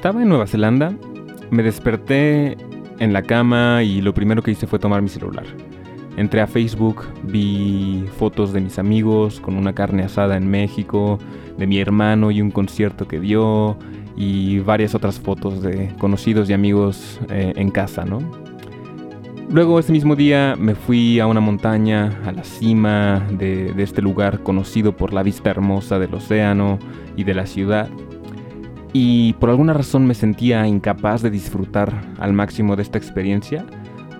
Estaba en Nueva Zelanda, me desperté en la cama y lo primero que hice fue tomar mi celular. Entré a Facebook, vi fotos de mis amigos con una carne asada en México, de mi hermano y un concierto que dio, y varias otras fotos de conocidos y amigos eh, en casa, ¿no? Luego ese mismo día me fui a una montaña, a la cima de, de este lugar conocido por la vista hermosa del océano y de la ciudad. Y por alguna razón me sentía incapaz de disfrutar al máximo de esta experiencia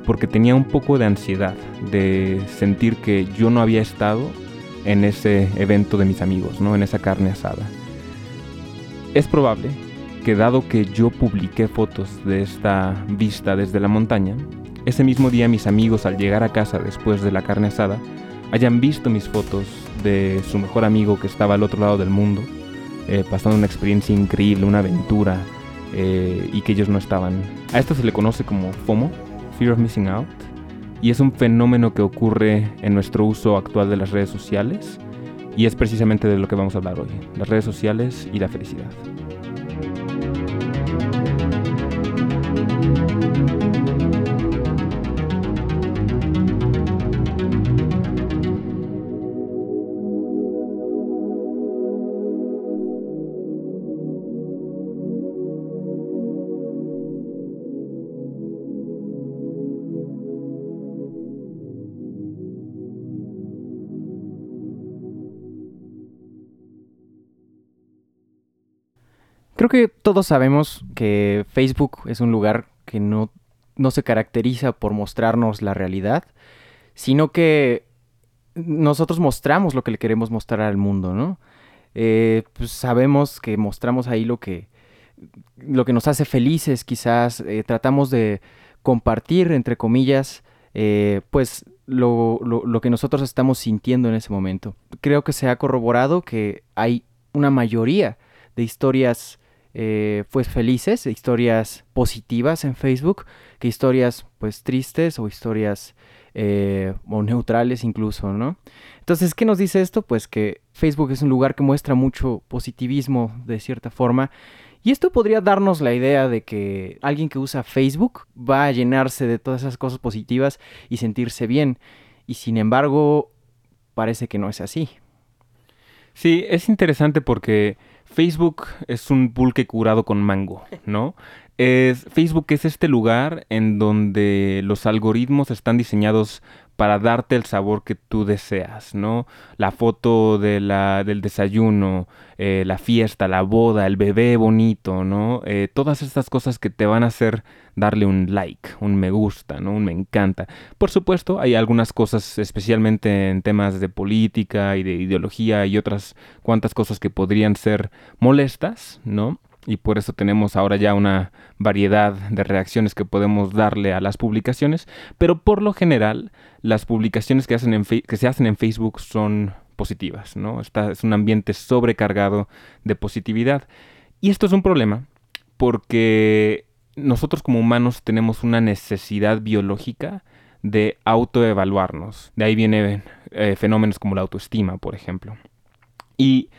porque tenía un poco de ansiedad de sentir que yo no había estado en ese evento de mis amigos, ¿no? En esa carne asada. Es probable que dado que yo publiqué fotos de esta vista desde la montaña, ese mismo día mis amigos al llegar a casa después de la carne asada hayan visto mis fotos de su mejor amigo que estaba al otro lado del mundo, eh, pasando una experiencia increíble, una aventura, eh, y que ellos no estaban. A esto se le conoce como FOMO, Fear of Missing Out, y es un fenómeno que ocurre en nuestro uso actual de las redes sociales, y es precisamente de lo que vamos a hablar hoy, las redes sociales y la felicidad. Creo que todos sabemos que Facebook es un lugar que no, no se caracteriza por mostrarnos la realidad, sino que nosotros mostramos lo que le queremos mostrar al mundo, ¿no? Eh, pues sabemos que mostramos ahí lo que, lo que nos hace felices, quizás eh, tratamos de compartir, entre comillas, eh, pues lo, lo, lo, que nosotros estamos sintiendo en ese momento. Creo que se ha corroborado que hay una mayoría de historias eh, pues felices, historias positivas en Facebook, que historias pues tristes o historias eh, o neutrales incluso, ¿no? Entonces, ¿qué nos dice esto? Pues que Facebook es un lugar que muestra mucho positivismo de cierta forma. Y esto podría darnos la idea de que alguien que usa Facebook va a llenarse de todas esas cosas positivas y sentirse bien. Y sin embargo, parece que no es así. Sí, es interesante porque Facebook es un pulque curado con mango, ¿no? Facebook es este lugar en donde los algoritmos están diseñados para darte el sabor que tú deseas, ¿no? La foto de la, del desayuno, eh, la fiesta, la boda, el bebé bonito, ¿no? Eh, todas estas cosas que te van a hacer darle un like, un me gusta, ¿no? Un me encanta. Por supuesto, hay algunas cosas, especialmente en temas de política y de ideología y otras cuantas cosas que podrían ser molestas, ¿no? Y por eso tenemos ahora ya una variedad de reacciones que podemos darle a las publicaciones, pero por lo general las publicaciones que, se hacen en Facebook son positivas, ¿no? Es un ambiente sobrecargado de positividad. Y esto es un problema porque nosotros como humanos tenemos una necesidad biológica de autoevaluarnos. De ahí vienen eh, fenómenos como la autoestima, por ejemplo. Y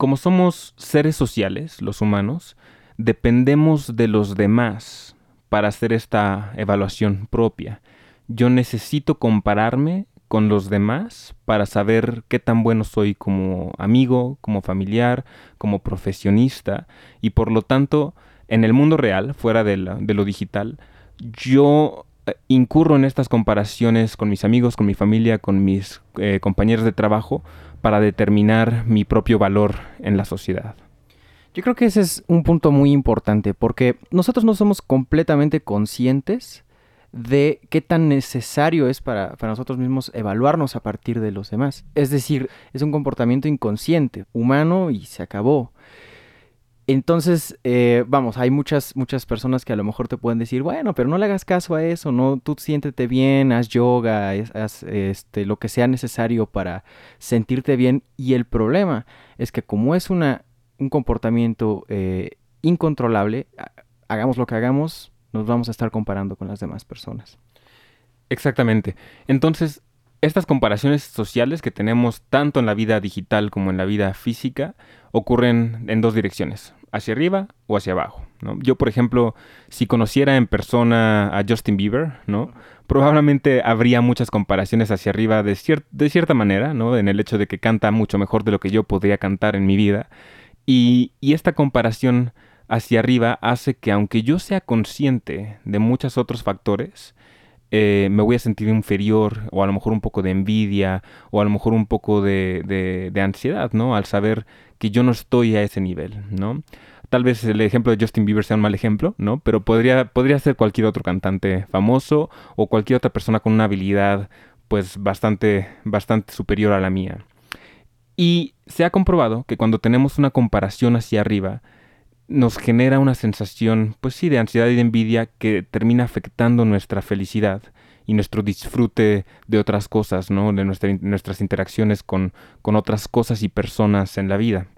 como somos seres sociales, los humanos, dependemos de los demás para hacer esta evaluación propia. Yo necesito compararme con los demás para saber qué tan bueno soy como amigo, como familiar, como profesionista y por lo tanto en el mundo real, fuera de, lo digital, yo eh, incurro en estas comparaciones con mis amigos, con mi familia, con mis eh, compañeros de trabajo para determinar mi propio valor en la sociedad. Yo creo que ese es un punto muy importante porque nosotros no somos completamente conscientes de qué tan necesario es para, nosotros mismos evaluarnos a partir de los demás. Es decir, es un comportamiento inconsciente, humano y se acabó. Entonces, eh, vamos, hay muchas, muchas personas que a lo mejor te pueden decir, bueno, pero no le hagas caso a eso, no, tú siéntete bien, haz yoga, haz este, lo que sea necesario para sentirte bien. Y el problema es que como es una, un comportamiento eh, incontrolable, hagamos lo que hagamos, nos vamos a estar comparando con las demás personas. Exactamente. Entonces, estas comparaciones sociales que tenemos tanto en la vida digital como en la vida física ocurren en dos direcciones hacia arriba o hacia abajo. Yo, por ejemplo, si conociera en persona a Justin Bieber. Probablemente habría muchas comparaciones hacia arriba de, cierta manera, ¿no? En el hecho de que canta mucho mejor de lo que yo podría cantar en mi vida. Y esta comparación hacia arriba hace que aunque yo sea consciente de muchos otros factores, eh, me voy a sentir inferior o a lo mejor un poco de envidia o a lo mejor un poco de, de, ansiedad, ¿no? Al saber que yo no estoy a ese nivel, ¿no? Tal vez el ejemplo de Justin Bieber sea un mal ejemplo, ¿no? Pero podría, podría ser cualquier otro cantante famoso o cualquier otra persona con una habilidad pues bastante, bastante superior a la mía. Y se ha comprobado que cuando tenemos una comparación hacia arriba, nos genera una sensación, pues sí, de ansiedad y de envidia que termina afectando nuestra felicidad y nuestro disfrute de otras cosas, ¿no? De nuestras interacciones con, con otras cosas y personas en la vida.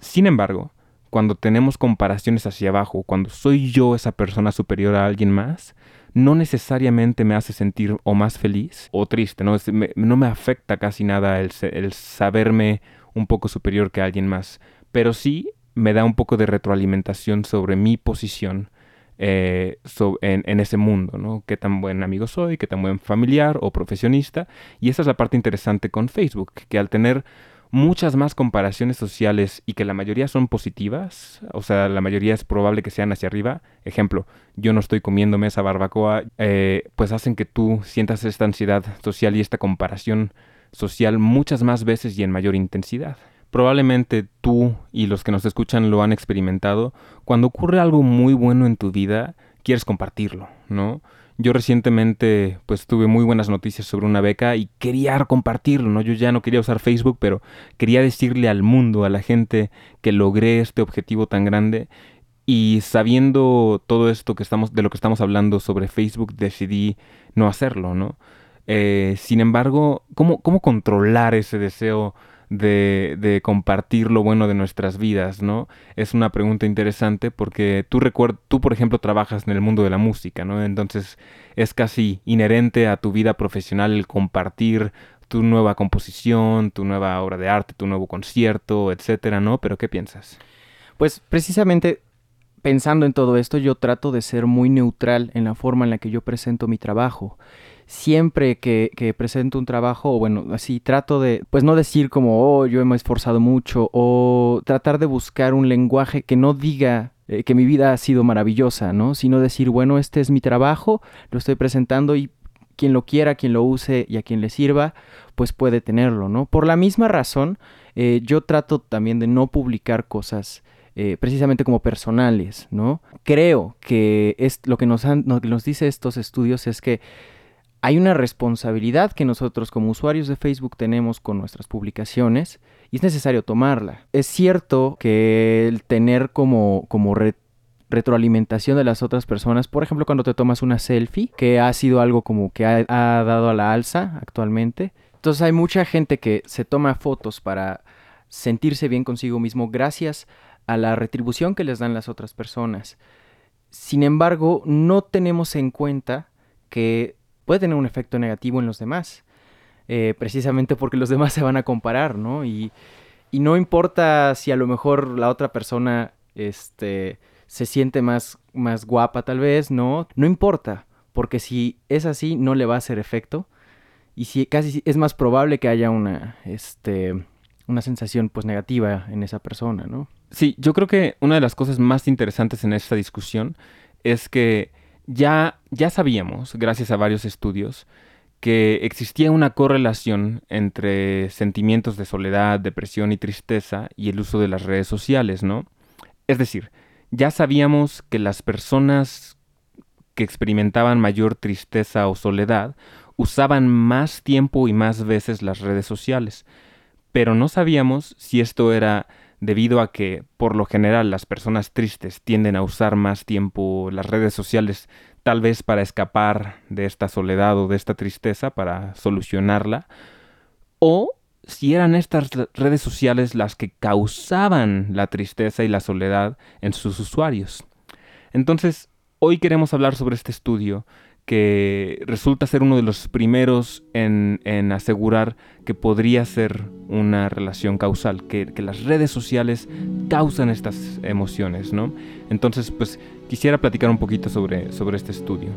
Sin embargo, cuando tenemos comparaciones hacia abajo, cuando soy yo esa persona superior a alguien más, no necesariamente me hace sentir o más feliz o triste, no, no me afecta casi nada el, el, saberme un poco superior que alguien más, pero sí me da un poco de retroalimentación sobre mi posición eh, en, ese mundo, ¿no? Qué tan buen amigo soy, qué tan buen familiar o profesionista. Y esa es la parte interesante con Facebook, que al tener muchas más comparaciones sociales y que la mayoría son positivas, o sea, la mayoría es probable que sean hacia arriba. Ejemplo, yo no estoy comiéndome esa barbacoa, eh, pues hacen que tú sientas esta ansiedad social y esta comparación social muchas más veces y en mayor intensidad. Probablemente tú y los que nos escuchan lo han experimentado. Cuando ocurre algo muy bueno en tu vida, quieres compartirlo, ¿no? Yo recientemente pues tuve muy buenas noticias sobre una beca y quería compartirlo, ¿no? Yo ya no quería usar Facebook, pero quería decirle al mundo, a la gente que logré este objetivo tan grande y sabiendo todo esto que estamos de lo que estamos hablando sobre Facebook decidí no hacerlo, ¿no? Eh, sin embargo, ¿cómo, ¿cómo controlar ese deseo de, compartir lo bueno de nuestras vidas, ¿no? Es una pregunta interesante porque tú, tú, por ejemplo, trabajas en el mundo de la música, ¿no? Entonces es casi inherente a tu vida profesional el compartir tu nueva composición, tu nueva obra de arte, tu nuevo concierto, etcétera, ¿no? Pero ¿qué piensas? Pues precisamente pensando en todo esto, yo trato de ser muy neutral en la forma en la que yo presento mi trabajo siempre que, presento un trabajo, o bueno, así trato de, pues no decir como, oh, yo me he esforzado mucho, o tratar de buscar un lenguaje que no diga eh, que mi vida ha sido maravillosa, ¿no? Sino decir, bueno, este es mi trabajo, lo estoy presentando y quien lo quiera, quien lo use y a quien le sirva, pues puede tenerlo, ¿no? Por la misma razón, eh, yo trato también de no publicar cosas eh, precisamente como personales, ¿no? Creo que es lo que nos, han, nos dice estos estudios es que hay una responsabilidad que nosotros como usuarios de Facebook tenemos con nuestras publicaciones y es necesario tomarla. Es cierto que el tener como, como retroalimentación de las otras personas, por ejemplo cuando te tomas una selfie, que ha sido algo como que ha, ha dado a la alza actualmente. Entonces hay mucha gente que se toma fotos para sentirse bien consigo mismo gracias a la retribución que les dan las otras personas. Sin embargo, no tenemos en cuenta que puede tener un efecto negativo en los demás. Eh, precisamente porque los demás se van a comparar, ¿no? Y, no importa si a lo mejor la otra persona este, se siente más, más guapa tal vez, ¿no? No importa, porque si es así no le va a hacer efecto y si casi es más probable que haya una, este, una sensación pues negativa en esa persona, ¿no? Sí, yo creo que una de las cosas más interesantes en esta discusión es que ya, ya sabíamos, gracias a varios estudios, que existía una correlación entre sentimientos de soledad, depresión y tristeza y el uso de las redes sociales, ¿no? Es decir, ya sabíamos que las personas que experimentaban mayor tristeza o soledad usaban más tiempo y más veces las redes sociales, pero no sabíamos si esto era debido a que por lo general las personas tristes tienden a usar más tiempo las redes sociales tal vez para escapar de esta soledad o de esta tristeza, para solucionarla, o si eran estas redes sociales las que causaban la tristeza y la soledad en sus usuarios. Entonces, hoy queremos hablar sobre este estudio que resulta ser uno de los primeros en, asegurar que podría ser una relación causal, que, que, las redes sociales causan estas emociones, ¿no? Entonces, pues quisiera platicar un poquito sobre, sobre este estudio.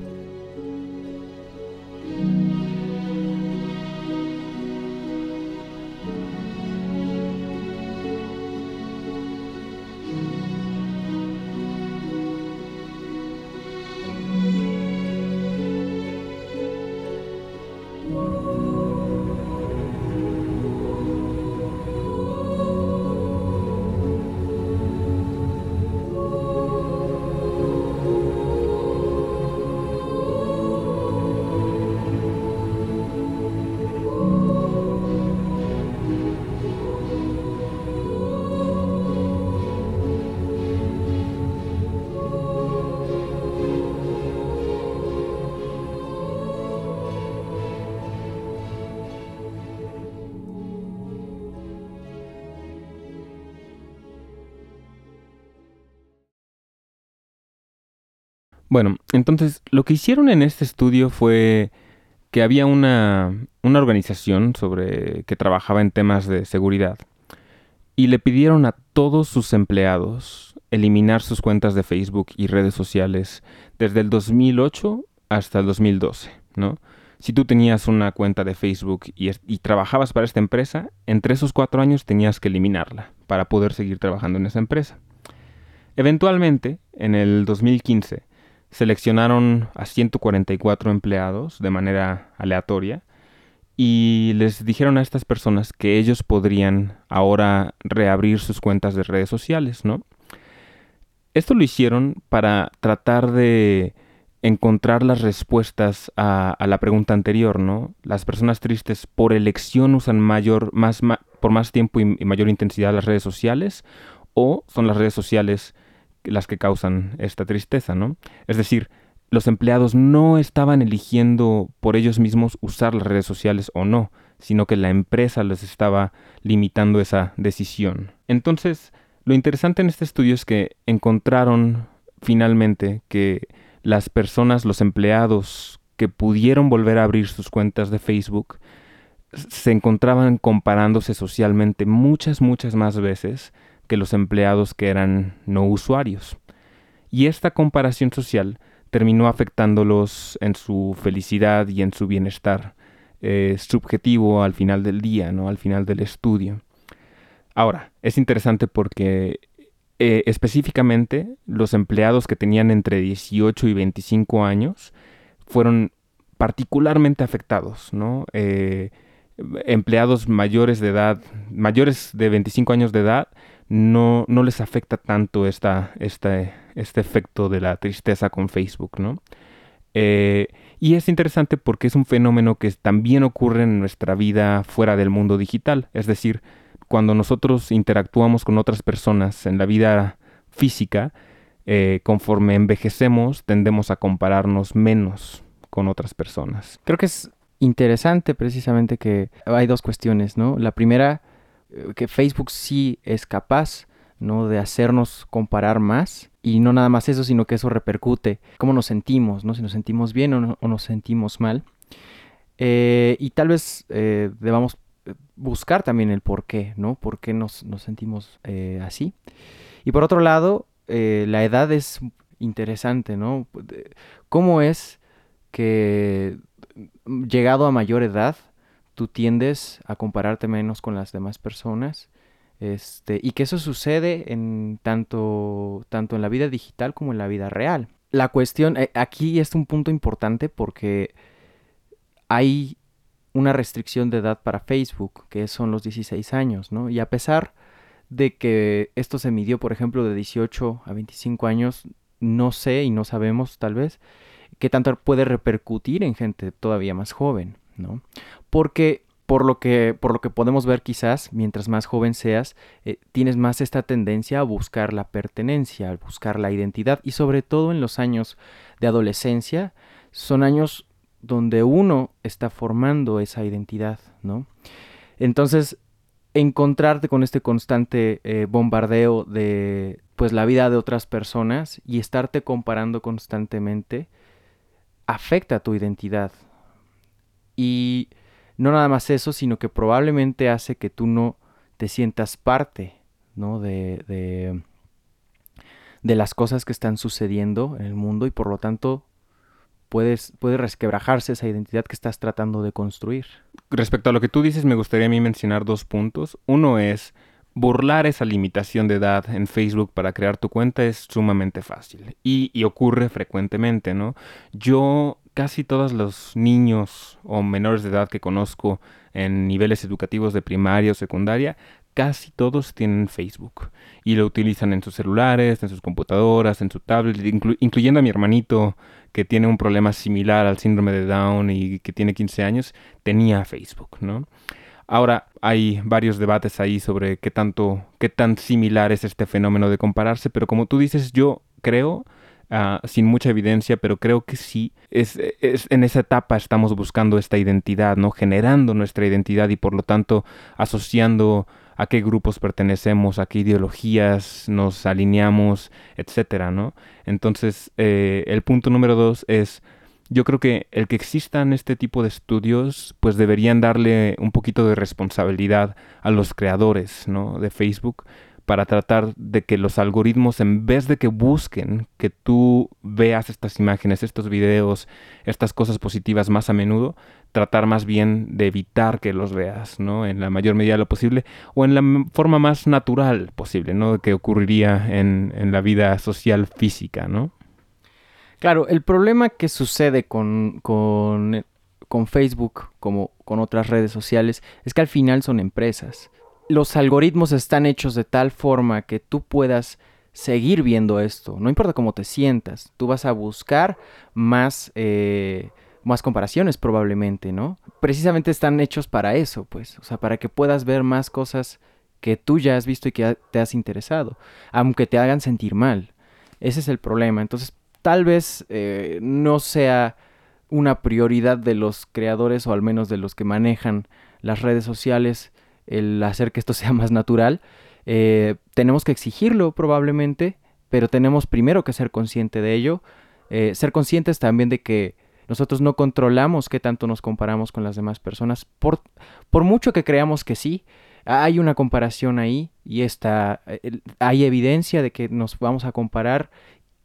Bueno, entonces lo que hicieron en este estudio fue que había una, organización sobre que trabajaba en temas de seguridad y le pidieron a todos sus empleados eliminar sus cuentas de Facebook y redes sociales desde el 2008 hasta el 2012, ¿no? Si tú tenías una cuenta de Facebook y, y, trabajabas para esta empresa, entre esos cuatro años tenías que eliminarla para poder seguir trabajando en esa empresa. Eventualmente, en el 2015, seleccionaron a 144 empleados de manera aleatoria y les dijeron a estas personas que ellos podrían ahora reabrir sus cuentas de redes sociales, ¿no? Esto lo hicieron para tratar de encontrar las respuestas a, la pregunta anterior, ¿no? Las personas tristes por elección usan mayor, más, por más tiempo y, y mayor intensidad las redes sociales o son las redes sociales las que causan esta tristeza, ¿no? Es decir, los empleados no estaban eligiendo por ellos mismos usar las redes sociales o no, sino que la empresa les estaba limitando esa decisión. Entonces, lo interesante en este estudio es que encontraron finalmente que las personas, los empleados que pudieron volver a abrir sus cuentas de Facebook, se encontraban comparándose socialmente muchas, muchas más veces que los empleados que eran no usuarios. Y esta comparación social terminó afectándolos en su felicidad y en su bienestar eh, subjetivo al final del día, ¿no? al final del estudio. Ahora, es interesante porque eh, específicamente los empleados que tenían entre 18 y 25 años fueron particularmente afectados, ¿no? Eh, empleados mayores de edad, mayores de 25 años de edad, no, no les afecta tanto esta, este efecto de la tristeza con Facebook, ¿no? Eh, y es interesante porque es un fenómeno que también ocurre en nuestra vida fuera del mundo digital. Es decir, cuando nosotros interactuamos con otras personas en la vida física, eh, conforme envejecemos, tendemos a compararnos menos con otras personas. Creo que es interesante precisamente que hay dos cuestiones, ¿no? La primera que Facebook sí es capaz ¿no? de hacernos comparar más y no nada más eso, sino que eso repercute cómo nos sentimos, ¿no? si nos sentimos bien o, nos sentimos mal. Eh, y tal vez eh, debamos buscar también el por qué, ¿no? ¿Por qué nos, nos sentimos así? Y por otro lado, la edad es interesante, ¿no? ¿Cómo es que llegado a mayor edad tú tiendes a compararte menos con las demás personas. Este, y que eso sucede en tanto, tanto en la vida digital como en la vida real. La cuestión, eh, aquí es un punto importante porque hay una restricción de edad para Facebook, que son los 16 años, ¿no? Y a pesar de que esto se midió, por ejemplo, de 18 a 25 años, no sé y no sabemos tal vez qué tanto puede repercutir en gente todavía más joven. ¿No? Porque por lo que, por lo que podemos ver quizás, mientras más joven seas, eh, tienes más esta tendencia a buscar la pertenencia, a buscar la identidad y sobre todo en los años de adolescencia, son años donde uno está formando esa identidad, ¿no? Entonces, encontrarte con este constante eh, bombardeo de pues la vida de otras personas y estarte comparando constantemente afecta tu identidad. Y no nada más eso, sino que probablemente hace que tú no te sientas parte, ¿no? De, de, de las cosas que están sucediendo en el mundo y por lo tanto puedes, puede resquebrajarse esa identidad que estás tratando de construir. Respecto a lo que tú dices, me gustaría a mí mencionar dos puntos. Uno es burlar esa limitación de edad en Facebook para crear tu cuenta es sumamente fácil y, y, ocurre frecuentemente, ¿no? Yo casi todos los niños o menores de edad que conozco en niveles educativos de primaria o secundaria, casi todos tienen Facebook y lo utilizan en sus celulares, en sus computadoras, en su tablet, inclu incluyendo a mi hermanito que tiene un problema similar al síndrome de Down y que tiene 15 años, tenía Facebook, ¿no? Ahora hay varios debates ahí sobre qué tanto, qué tan similar es este fenómeno de compararse, pero como tú dices, yo creo, uh, sin mucha evidencia, pero creo que sí, es, es, en esa etapa estamos buscando esta identidad, ¿no? Generando nuestra identidad y por lo tanto asociando a qué grupos pertenecemos, a qué ideologías nos alineamos, etcétera, ¿no? Entonces, eh, el punto número dos es yo creo que el que existan este tipo de estudios, pues deberían darle un poquito de responsabilidad a los creadores ¿no? de Facebook para tratar de que los algoritmos, en vez de que busquen que tú veas estas imágenes, estos videos, estas cosas positivas más a menudo, tratar más bien de evitar que los veas, ¿no? En la mayor medida de lo posible o en la forma más natural posible, ¿no? Que ocurriría en, en la vida social física, ¿no? Claro, el problema que sucede con, con, con, Facebook, como con otras redes sociales, es que al final son empresas. Los algoritmos están hechos de tal forma que tú puedas seguir viendo esto. No importa cómo te sientas, tú vas a buscar más, eh, más comparaciones probablemente, ¿no? Precisamente están hechos para eso, pues, o sea, para que puedas ver más cosas que tú ya has visto y que te has interesado, aunque te hagan sentir mal. Ese es el problema. Entonces, tal vez eh, no sea una prioridad de los creadores o al menos de los que manejan las redes sociales el hacer que esto sea más natural. Eh, tenemos que exigirlo probablemente, pero tenemos primero que ser consciente de ello, eh, ser conscientes también de que nosotros no controlamos qué tanto nos comparamos con las demás personas, por, por mucho que creamos que sí, hay una comparación ahí y está, hay evidencia de que nos vamos a comparar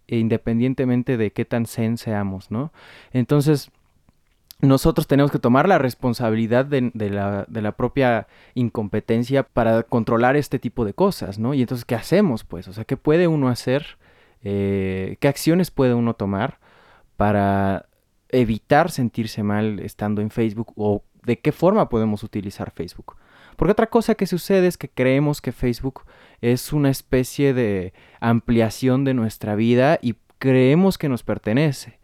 independientemente de qué tan zen seamos, ¿no? Entonces, nosotros tenemos que tomar la responsabilidad de, la, la, propia incompetencia para controlar este tipo de cosas, ¿no? Y entonces, ¿qué hacemos, pues? O sea, ¿qué puede uno hacer? Eh, ¿Qué acciones puede uno tomar para evitar sentirse mal estando en Facebook? ¿O de qué forma podemos utilizar Facebook? Porque otra cosa que sucede es que creemos que Facebook es una especie de ampliación de nuestra vida y creemos que nos pertenece.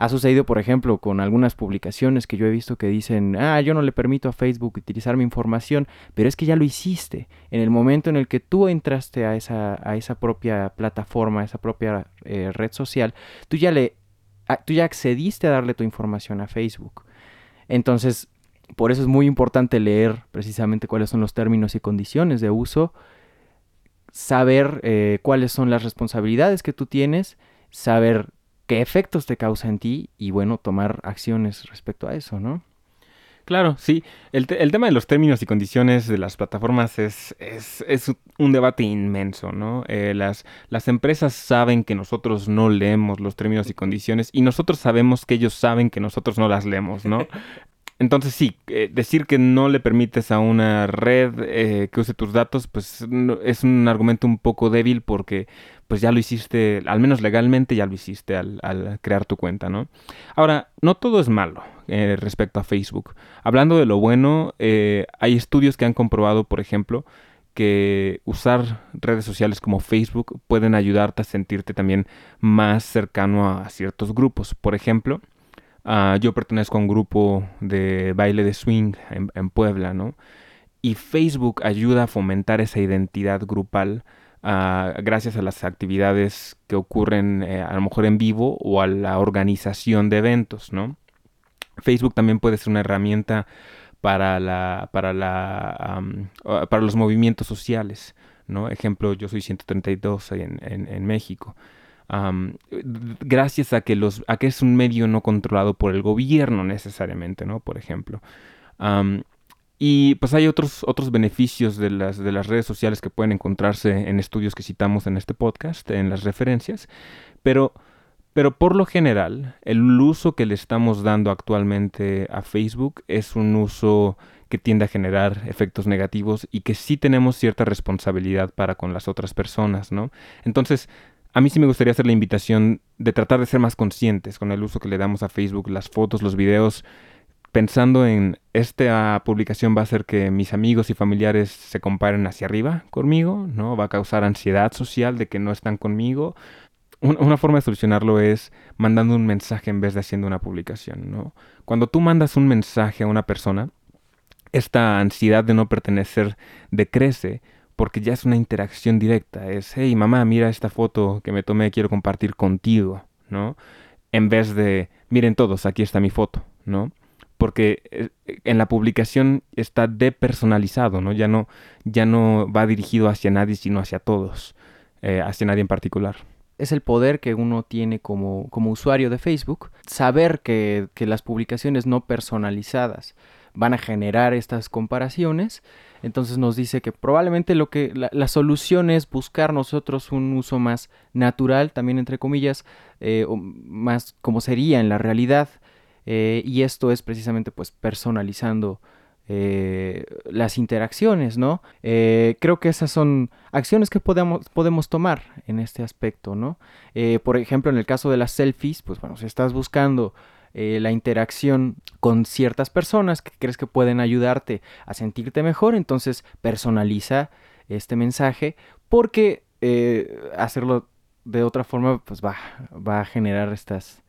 Ha sucedido, por ejemplo, con algunas publicaciones que yo he visto que dicen, ah, yo no le permito a Facebook utilizar mi información, pero es que ya lo hiciste. En el momento en el que tú entraste a esa, a esa propia plataforma, a esa propia eh, red social, tú ya, le, tú ya accediste a darle tu información a Facebook. Entonces, por eso es muy importante leer precisamente cuáles son los términos y condiciones de uso, saber eh, cuáles son las responsabilidades que tú tienes, saber qué efectos te causa en ti y bueno, tomar acciones respecto a eso, ¿no? Claro, sí. El, el, tema de los términos y condiciones de las plataformas es, es, es un debate inmenso, ¿no? Eh, las, las empresas saben que nosotros no leemos los términos y condiciones y nosotros sabemos que ellos saben que nosotros no las leemos, ¿no? Entonces sí, eh, decir que no le permites a una red eh, que use tus datos, pues es un argumento un poco débil porque pues ya lo hiciste, al menos legalmente ya lo hiciste al, crear tu cuenta, ¿no? Ahora, no todo es malo eh, respecto a Facebook. Hablando de lo bueno, hay estudios que han comprobado, por ejemplo, que usar redes sociales como Facebook pueden ayudarte a sentirte también más cercano a ciertos grupos. Por ejemplo, Ah, yo pertenezco a un grupo de baile de swing en, Puebla, ¿no? Y Facebook ayuda a fomentar esa identidad grupal ah, gracias a las actividades que ocurren eh, a lo mejor en vivo o a la organización de eventos, ¿no? Facebook también puede ser una herramienta para, la, para, la, para los movimientos sociales, ¿no? Ejemplo, yo soy 132 en, en, en México. Gracias a que, los, a que es un medio no controlado por el gobierno necesariamente, ¿no? Por ejemplo. y pues hay otros, otros beneficios de las, de las redes sociales que pueden encontrarse en estudios que citamos en este podcast, en las referencias, pero, pero por lo general el uso que le estamos dando actualmente a Facebook es un uso que tiende a generar efectos negativos y que sí tenemos cierta responsabilidad para con las otras personas, ¿no? Entonces, a mí sí me gustaría hacer la invitación de tratar de ser más conscientes con el uso que le damos a Facebook, las fotos, los videos, pensando en esta publicación va a hacer que mis amigos y familiares se comparen hacia arriba conmigo, ¿no? Va a causar ansiedad social de que no están conmigo. Una forma de solucionarlo es mandando un mensaje en vez de haciendo una publicación. Cuando tú mandas un mensaje a una persona, esta ansiedad de no pertenecer decrece porque ya es una interacción directa. Es, hey mamá, mira esta foto que me tomé, quiero compartir contigo, ¿no? En vez de, miren todos, aquí está mi foto, ¿no? Porque eh, en la publicación está depersonalizado, ¿no? Ya no, ya no va dirigido hacia nadie, sino hacia todos, eh, hacia nadie en particular es el poder que uno tiene como, como usuario de Facebook, saber que, que, las publicaciones no personalizadas van a generar estas comparaciones. Entonces nos dice que probablemente lo que la, solución es buscar nosotros un uso más natural, también entre comillas, eh, o más como sería en la realidad. Eh, y esto es precisamente pues personalizando eh, las interacciones, ¿no? creo que esas son acciones que podemos, podemos tomar en este aspecto, ¿no? por ejemplo, en el caso de las selfies, pues bueno, si estás buscando eh, la interacción con ciertas personas que crees que pueden ayudarte a sentirte mejor, entonces personaliza este mensaje porque eh, hacerlo de otra forma pues va, va a generar estas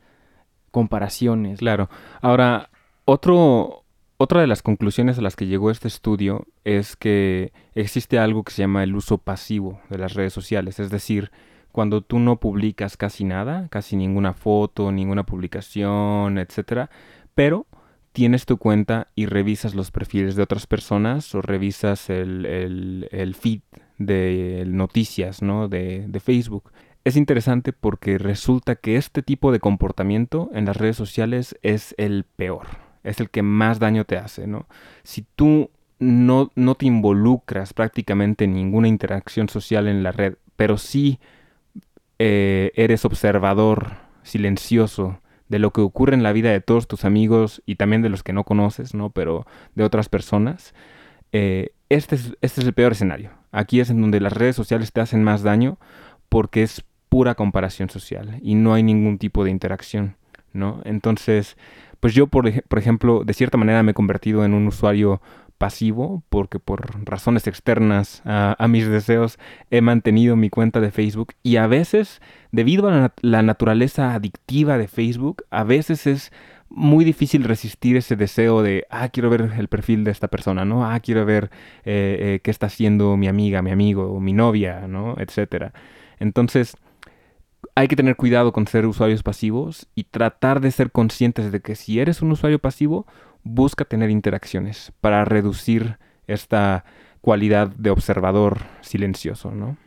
comparaciones. Claro. Ahora, otro, otra de las conclusiones a las que llegó este estudio es que existe algo que se llama el uso pasivo de las redes sociales, es decir, cuando tú no publicas casi nada, casi ninguna foto, ninguna publicación, etcétera, pero tienes tu cuenta y revisas los perfiles de otras personas o revisas el, el, feed de noticias ¿no? de, de Facebook. Es interesante porque resulta que este tipo de comportamiento en las redes sociales es el peor, es el que más daño te hace, ¿no? Si tú no, no te involucras prácticamente en ninguna interacción social en la red, pero sí eh, eres observador silencioso de lo que ocurre en la vida de todos tus amigos y también de los que no conoces, ¿no? Pero de otras personas, eh, este, es, este es el peor escenario. Aquí es en donde las redes sociales te hacen más daño porque es pura comparación social y no hay ningún tipo de interacción, ¿no? Entonces, pues yo, por, por ejemplo, de cierta manera me he convertido en un usuario pasivo porque por razones externas a, mis deseos he mantenido mi cuenta de Facebook y a veces debido a la, naturaleza adictiva de Facebook a veces es muy difícil resistir ese deseo de, ah, quiero ver el perfil de esta persona, ¿no? Ah, quiero ver eh, eh, qué está haciendo mi amiga, mi amigo, mi novia, ¿no? Etcétera. Entonces, hay que tener cuidado con ser usuarios pasivos y tratar de ser conscientes de que si eres un usuario pasivo, busca tener interacciones para reducir esta cualidad de observador silencioso, ¿no?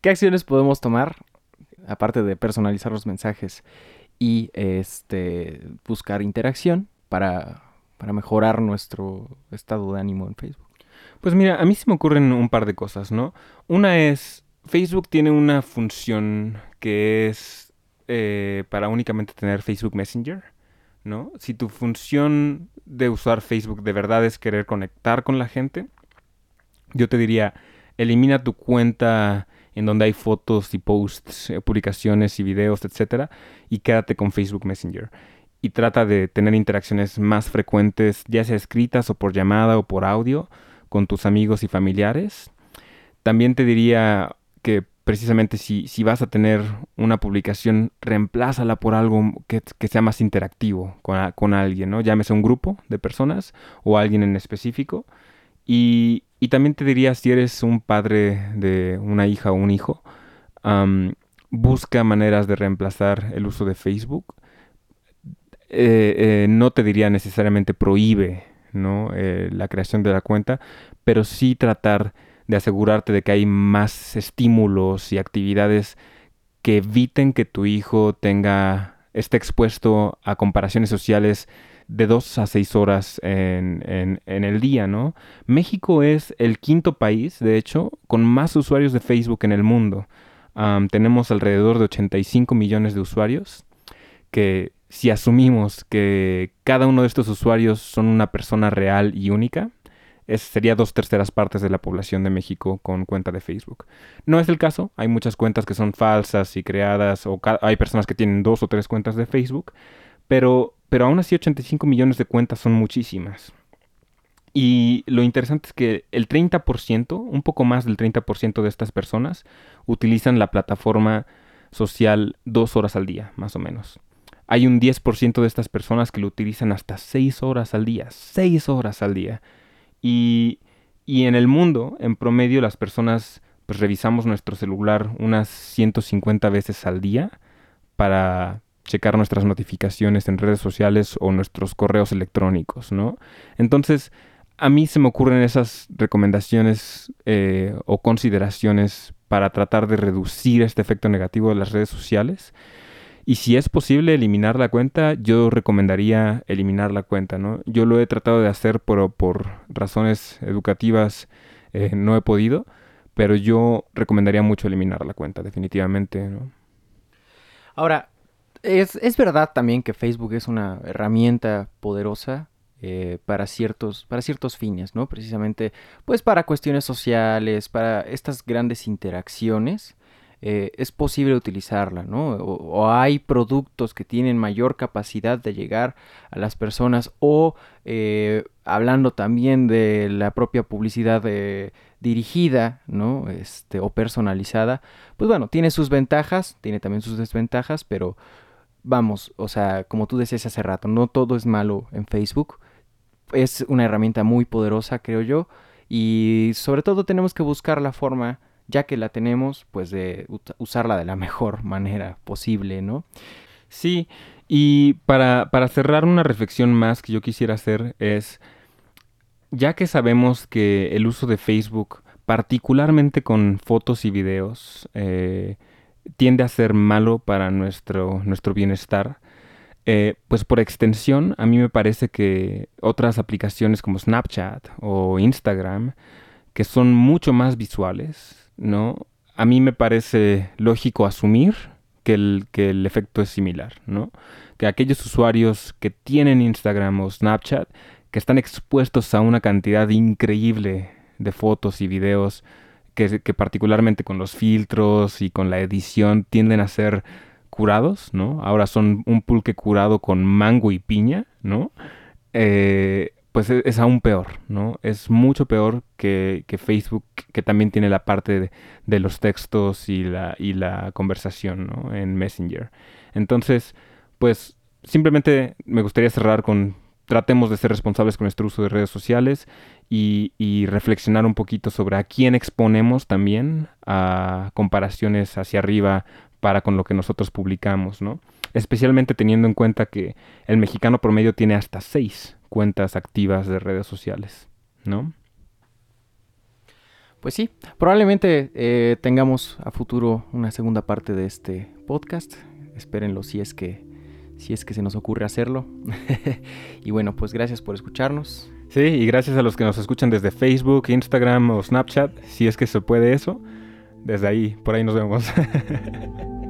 ¿Qué acciones podemos tomar, aparte de personalizar los mensajes y este, buscar interacción para, para mejorar nuestro estado de ánimo en Facebook? Pues mira, a mí se me ocurren un par de cosas, ¿no? Una es, Facebook tiene una función que es eh, para únicamente tener Facebook Messenger. ¿No? Si tu función de usar Facebook de verdad es querer conectar con la gente, yo te diría, elimina tu cuenta en donde hay fotos y posts, eh, publicaciones y videos, etcétera, y quédate con Facebook Messenger. Y trata de tener interacciones más frecuentes, ya sea escritas o por llamada o por audio, con tus amigos y familiares. También te diría que precisamente si, si vas a tener una publicación, reemplázala por algo que, sea más interactivo con, alguien, ¿no? Llámese un grupo de personas o alguien en específico. Y, también te diría, si eres un padre de una hija o un hijo, busca maneras de reemplazar el uso de Facebook. Eh, eh, no te diría necesariamente prohíbe ¿no? Eh, la creación de la cuenta, pero sí tratar de asegurarte de que hay más estímulos y actividades que eviten que tu hijo tenga, esté expuesto a comparaciones sociales de dos a seis horas en, el día, ¿no? México es el quinto país, de hecho, con más usuarios de Facebook en el mundo. tenemos alrededor de 85 millones de usuarios, que si asumimos que cada uno de estos usuarios son una persona real y única, sería dos terceras partes de la población de México con cuenta de Facebook. No es el caso, hay muchas cuentas que son falsas y creadas, o hay personas que tienen dos o tres cuentas de Facebook, pero, pero aún así 85 millones de cuentas son muchísimas. Y lo interesante es que el 30%, un poco más del 30% de estas personas utilizan la plataforma social dos horas al día, más o menos. Hay un 10% de estas personas que lo utilizan hasta 6 horas al día, 6 horas al día. Y, y en el mundo, en promedio, las personas pues revisamos nuestro celular unas 150 veces al día para checar nuestras notificaciones en redes sociales o nuestros correos electrónicos, ¿no? Entonces, a mí se me ocurren esas recomendaciones eh, o consideraciones para tratar de reducir este efecto negativo de las redes sociales. Y si es posible eliminar la cuenta, yo recomendaría eliminar la cuenta, ¿no? Yo lo he tratado de hacer, pero por razones educativas eh, no he podido, pero yo recomendaría mucho eliminar la cuenta, definitivamente. Ahora, es, es verdad también que Facebook es una herramienta poderosa eh, para, ciertos, para ciertos fines, ¿no? Precisamente, pues para cuestiones sociales, para estas grandes interacciones. Eh, es posible utilizarla, ¿no? O, hay productos que tienen mayor capacidad de llegar a las personas o eh, hablando también de la propia publicidad dirigida, ¿no? Este, o personalizada, pues bueno, tiene sus ventajas, tiene también sus desventajas, pero vamos, o sea, como tú decías hace rato, no todo es malo en Facebook. Es una herramienta muy poderosa, creo yo, y sobre todo tenemos que buscar la forma ya que la tenemos, pues de usarla de la mejor manera posible, ¿no? Sí, y para, para cerrar una reflexión más que yo quisiera hacer es, ya que sabemos que el uso de Facebook, particularmente con fotos y videos, eh, tiende a ser malo para nuestro, nuestro bienestar, eh, pues por extensión, a mí me parece que otras aplicaciones como Snapchat o Instagram, que son mucho más visuales, ¿no? A mí me parece lógico asumir que el, que el efecto es similar, ¿no? Que aquellos usuarios que tienen Instagram o Snapchat, que están expuestos a una cantidad increíble de fotos y videos, que, que particularmente con los filtros y con la edición tienden a ser curados, ¿no? Ahora son un pulque curado con mango y piña, ¿no? Eh, pues e-, es, aún peor, ¿no? Es mucho peor que, Facebook, que también tiene la parte de, los textos y la, y la conversación, ¿no? En Messenger. Entonces, pues simplemente me gustaría cerrar con tratemos de ser responsables con nuestro uso de redes sociales y, y, reflexionar un poquito sobre a quién exponemos también a comparaciones hacia arriba para con lo que nosotros publicamos, ¿no? Especialmente teniendo en cuenta que el mexicano promedio tiene hasta seis cuentas activas de redes sociales, ¿no? Pues sí, probablemente eh, tengamos a futuro una segunda parte de este podcast. Espérenlo si es que si es que se nos ocurre hacerlo. y bueno, pues gracias por escucharnos. Sí, y gracias a los que nos escuchan desde Facebook, Instagram o Snapchat, si es que se puede eso. Desde ahí, por ahí nos vemos.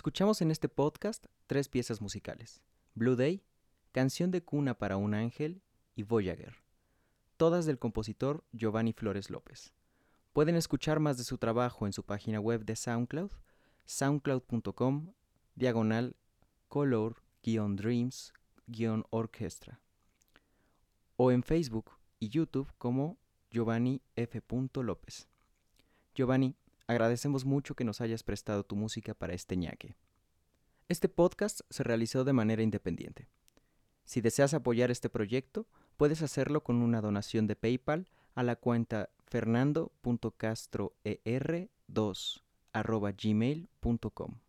Escuchamos en este podcast tres piezas musicales. Blue Day, Canción de cuna para un ángel y Voyager, todas del compositor Giovanni Flores López. Pueden escuchar más de su trabajo en su página web de SoundCloud, soundcloud.com, diagonal color-dreams-orchestra, o en Facebook y YouTube como Giovanni F. López. Giovanni, agradecemos mucho que nos hayas prestado tu música para este ñaque. Este podcast se realizó de manera independiente. Si deseas apoyar este proyecto, puedes hacerlo con una donación de PayPal a la cuenta fernando.castroer2 gmail.com.